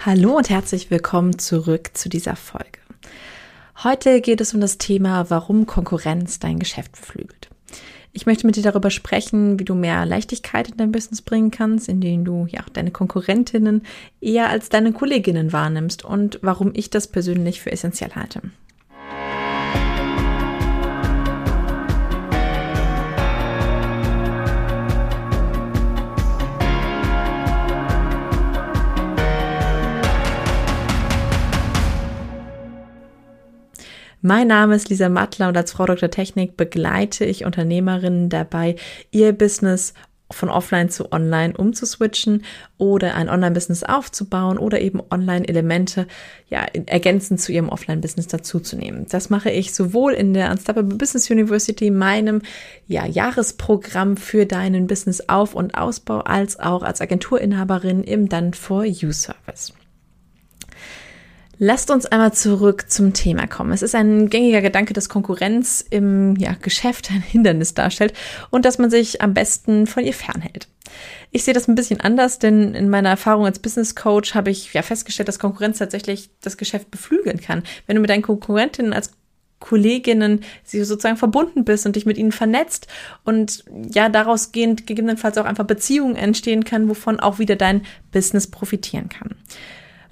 Hallo und herzlich willkommen zurück zu dieser Folge. Heute geht es um das Thema, warum Konkurrenz dein Geschäft beflügelt. Ich möchte mit dir darüber sprechen, wie du mehr Leichtigkeit in dein Business bringen kannst, indem du ja auch deine Konkurrentinnen eher als deine Kolleginnen wahrnimmst und warum ich das persönlich für essentiell halte. Mein Name ist Lisa Mattler und als Frau Dr. Technik begleite ich Unternehmerinnen dabei, ihr Business von offline zu online umzuswitchen oder ein Online-Business aufzubauen oder eben Online-Elemente ja, ergänzend zu ihrem Offline-Business dazuzunehmen. Das mache ich sowohl in der Unstoppable Business University, meinem ja, Jahresprogramm für deinen Business-Auf- und Ausbau, als auch als Agenturinhaberin im Done for You Service. Lasst uns einmal zurück zum Thema kommen. Es ist ein gängiger Gedanke, dass Konkurrenz im ja, Geschäft ein Hindernis darstellt und dass man sich am besten von ihr fernhält. Ich sehe das ein bisschen anders, denn in meiner Erfahrung als Business Coach habe ich ja festgestellt, dass Konkurrenz tatsächlich das Geschäft beflügeln kann. Wenn du mit deinen Konkurrentinnen als Kolleginnen sie sozusagen verbunden bist und dich mit ihnen vernetzt und ja daraus gehend gegebenenfalls auch einfach Beziehungen entstehen kann, wovon auch wieder dein Business profitieren kann.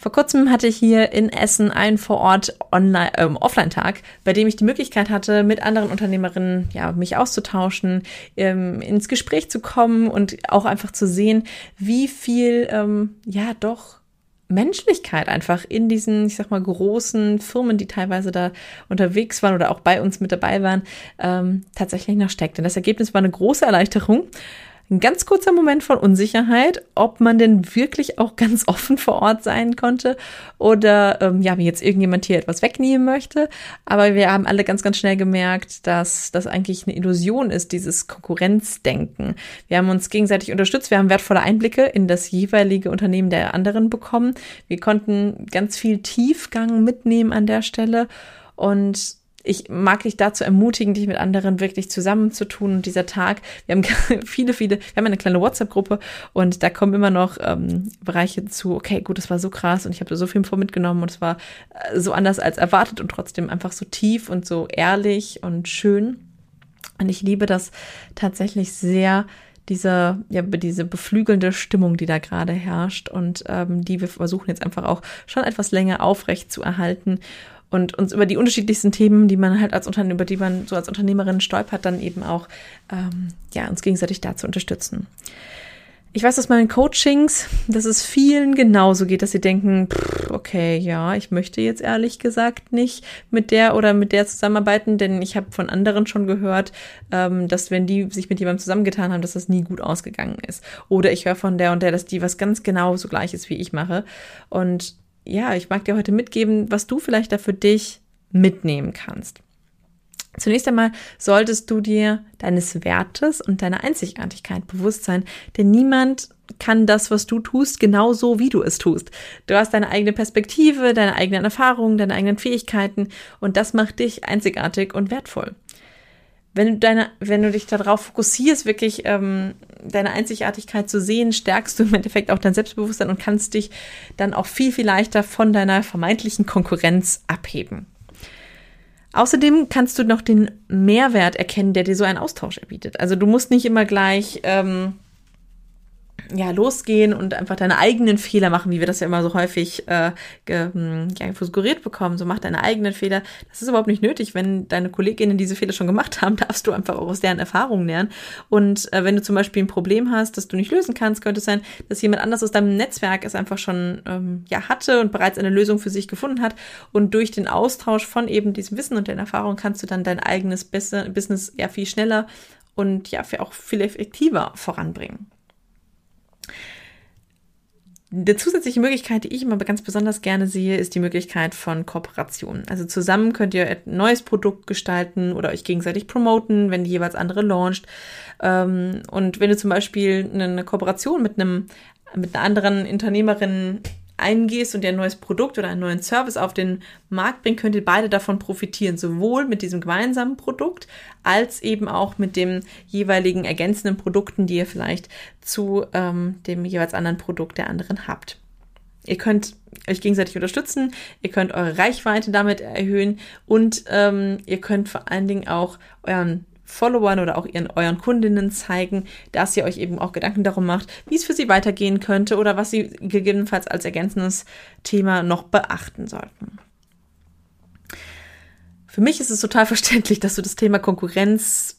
Vor kurzem hatte ich hier in Essen einen vor Ort Online, ähm, Offline-Tag, bei dem ich die Möglichkeit hatte, mit anderen Unternehmerinnen ja, mich auszutauschen, ähm, ins Gespräch zu kommen und auch einfach zu sehen, wie viel ähm, ja doch Menschlichkeit einfach in diesen, ich sag mal, großen Firmen, die teilweise da unterwegs waren oder auch bei uns mit dabei waren, ähm, tatsächlich noch steckt. Und das Ergebnis war eine große Erleichterung ein ganz kurzer Moment von Unsicherheit, ob man denn wirklich auch ganz offen vor Ort sein konnte oder ähm, ja, wie jetzt irgendjemand hier etwas wegnehmen möchte. Aber wir haben alle ganz, ganz schnell gemerkt, dass das eigentlich eine Illusion ist, dieses Konkurrenzdenken. Wir haben uns gegenseitig unterstützt, wir haben wertvolle Einblicke in das jeweilige Unternehmen der anderen bekommen. Wir konnten ganz viel Tiefgang mitnehmen an der Stelle und ich mag dich dazu ermutigen, dich mit anderen wirklich zusammenzutun. Und dieser Tag, wir haben viele, viele, wir haben eine kleine WhatsApp-Gruppe und da kommen immer noch ähm, Bereiche zu, okay, gut, das war so krass und ich habe da so viel vor mitgenommen und es war äh, so anders als erwartet und trotzdem einfach so tief und so ehrlich und schön. Und ich liebe das tatsächlich sehr, diese, ja, diese beflügelnde Stimmung, die da gerade herrscht und ähm, die wir versuchen jetzt einfach auch schon etwas länger aufrecht zu erhalten und uns über die unterschiedlichsten Themen, die man halt als Unternehmer, über die man so als Unternehmerin stolpert, dann eben auch ähm, ja uns gegenseitig da zu unterstützen. Ich weiß aus meinen Coachings, dass es vielen genauso geht, dass sie denken, pff, okay, ja, ich möchte jetzt ehrlich gesagt nicht mit der oder mit der zusammenarbeiten, denn ich habe von anderen schon gehört, ähm, dass wenn die sich mit jemandem zusammengetan haben, dass das nie gut ausgegangen ist. Oder ich höre von der und der, dass die was ganz genau so gleich ist, wie ich mache. Und ja, ich mag dir heute mitgeben, was du vielleicht da für dich mitnehmen kannst. Zunächst einmal solltest du dir deines Wertes und deiner Einzigartigkeit bewusst sein, denn niemand kann das, was du tust, genauso wie du es tust. Du hast deine eigene Perspektive, deine eigenen Erfahrungen, deine eigenen Fähigkeiten und das macht dich einzigartig und wertvoll wenn du deine, wenn du dich darauf fokussierst, wirklich ähm, deine Einzigartigkeit zu sehen, stärkst du im Endeffekt auch dein Selbstbewusstsein und kannst dich dann auch viel, viel leichter von deiner vermeintlichen Konkurrenz abheben. Außerdem kannst du noch den Mehrwert erkennen, der dir so ein Austausch erbietet. Also du musst nicht immer gleich ähm, ja, losgehen und einfach deine eigenen Fehler machen, wie wir das ja immer so häufig äh, ge, hm, ja, suggeriert bekommen. So mach deine eigenen Fehler. Das ist überhaupt nicht nötig. Wenn deine Kolleginnen diese Fehler schon gemacht haben, darfst du einfach auch aus deren Erfahrungen lernen. Und äh, wenn du zum Beispiel ein Problem hast, das du nicht lösen kannst, könnte es sein, dass jemand anders aus deinem Netzwerk es einfach schon ähm, ja, hatte und bereits eine Lösung für sich gefunden hat. Und durch den Austausch von eben diesem Wissen und den Erfahrungen kannst du dann dein eigenes Business ja viel schneller und ja auch viel effektiver voranbringen. Eine zusätzliche Möglichkeit, die ich immer ganz besonders gerne sehe, ist die Möglichkeit von Kooperation. Also zusammen könnt ihr ein neues Produkt gestalten oder euch gegenseitig promoten, wenn die jeweils andere launcht. Ähm, und wenn du zum Beispiel eine Kooperation mit einem mit einer anderen Unternehmerin eingehst und dir ein neues Produkt oder einen neuen Service auf den Markt bringt, könnt ihr beide davon profitieren, sowohl mit diesem gemeinsamen Produkt als eben auch mit den jeweiligen ergänzenden Produkten, die ihr vielleicht zu ähm, dem jeweils anderen Produkt der anderen habt. Ihr könnt euch gegenseitig unterstützen, ihr könnt eure Reichweite damit erhöhen und ähm, ihr könnt vor allen Dingen auch euren Followern oder auch ihren euren Kundinnen zeigen, dass ihr euch eben auch Gedanken darum macht, wie es für sie weitergehen könnte oder was sie gegebenenfalls als ergänzendes Thema noch beachten sollten. Für mich ist es total verständlich, dass du das Thema Konkurrenz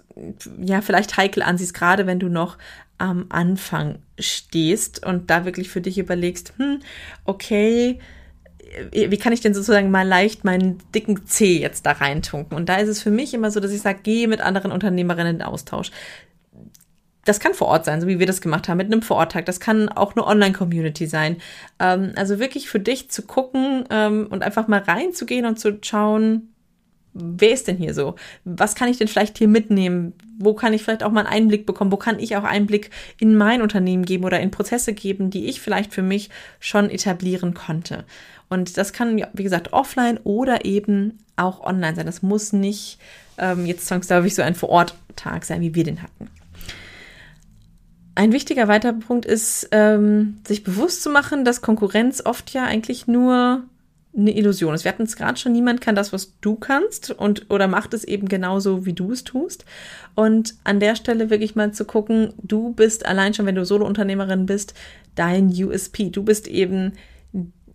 ja vielleicht heikel ansiehst, gerade wenn du noch am Anfang stehst und da wirklich für dich überlegst, hm, okay, wie kann ich denn sozusagen mal leicht meinen dicken C jetzt da reintunken? Und da ist es für mich immer so, dass ich sage, gehe mit anderen Unternehmerinnen in Austausch. Das kann vor Ort sein, so wie wir das gemacht haben, mit einem Vororttag. Das kann auch eine Online-Community sein. Ähm, also wirklich für dich zu gucken ähm, und einfach mal reinzugehen und zu schauen, wer ist denn hier so? Was kann ich denn vielleicht hier mitnehmen? Wo kann ich vielleicht auch mal einen Einblick bekommen? Wo kann ich auch Einblick in mein Unternehmen geben oder in Prozesse geben, die ich vielleicht für mich schon etablieren konnte? Und das kann, wie gesagt, offline oder eben auch online sein. Das muss nicht ähm, jetzt zwangsläufig so ein Vororttag sein, wie wir den hatten. Ein wichtiger weiterer Punkt ist, ähm, sich bewusst zu machen, dass Konkurrenz oft ja eigentlich nur eine Illusion ist. Wir hatten es gerade schon, niemand kann das, was du kannst und oder macht es eben genauso, wie du es tust. Und an der Stelle wirklich mal zu gucken, du bist allein schon, wenn du Solo-Unternehmerin bist, dein USP. Du bist eben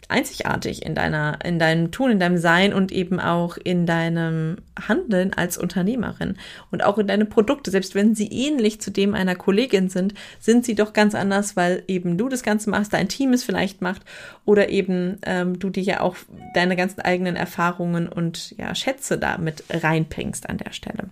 einzigartig in deiner, in deinem Tun, in deinem Sein und eben auch in deinem Handeln als Unternehmerin und auch in deine Produkte. Selbst wenn sie ähnlich zu dem einer Kollegin sind, sind sie doch ganz anders, weil eben du das Ganze machst, dein Team es vielleicht macht oder eben ähm, du dir ja auch deine ganzen eigenen Erfahrungen und ja Schätze damit reinbringst an der Stelle.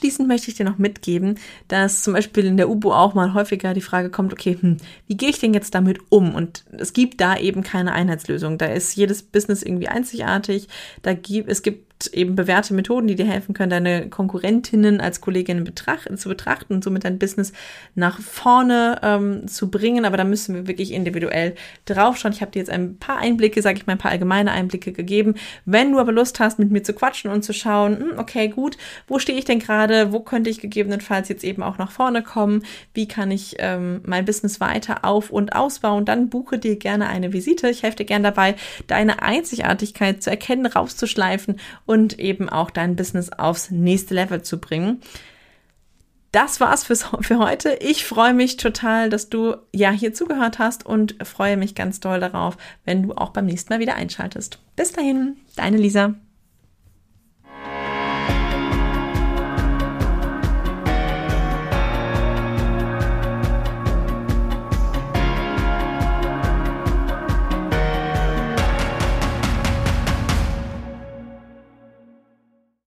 Abschließend möchte ich dir noch mitgeben, dass zum Beispiel in der UBO auch mal häufiger die Frage kommt, okay, hm, wie gehe ich denn jetzt damit um? Und es gibt da eben keine Einheitslösung. Da ist jedes Business irgendwie einzigartig. Da gibt, es gibt eben bewährte Methoden, die dir helfen können, deine Konkurrentinnen als Kolleginnen betrachten, zu betrachten und somit dein Business nach vorne ähm, zu bringen. Aber da müssen wir wirklich individuell draufschauen. Ich habe dir jetzt ein paar Einblicke, sage ich mal, ein paar allgemeine Einblicke gegeben. Wenn du aber Lust hast, mit mir zu quatschen und zu schauen, hm, okay, gut, wo stehe ich denn gerade? Wo könnte ich gegebenenfalls jetzt eben auch nach vorne kommen? Wie kann ich ähm, mein Business weiter auf- und ausbauen? Dann buche dir gerne eine Visite. Ich helfe dir gerne dabei, deine Einzigartigkeit zu erkennen, rauszuschleifen und eben auch dein Business aufs nächste Level zu bringen. Das war's fürs, für heute. Ich freue mich total, dass du ja hier zugehört hast und freue mich ganz doll darauf, wenn du auch beim nächsten Mal wieder einschaltest. Bis dahin, deine Lisa.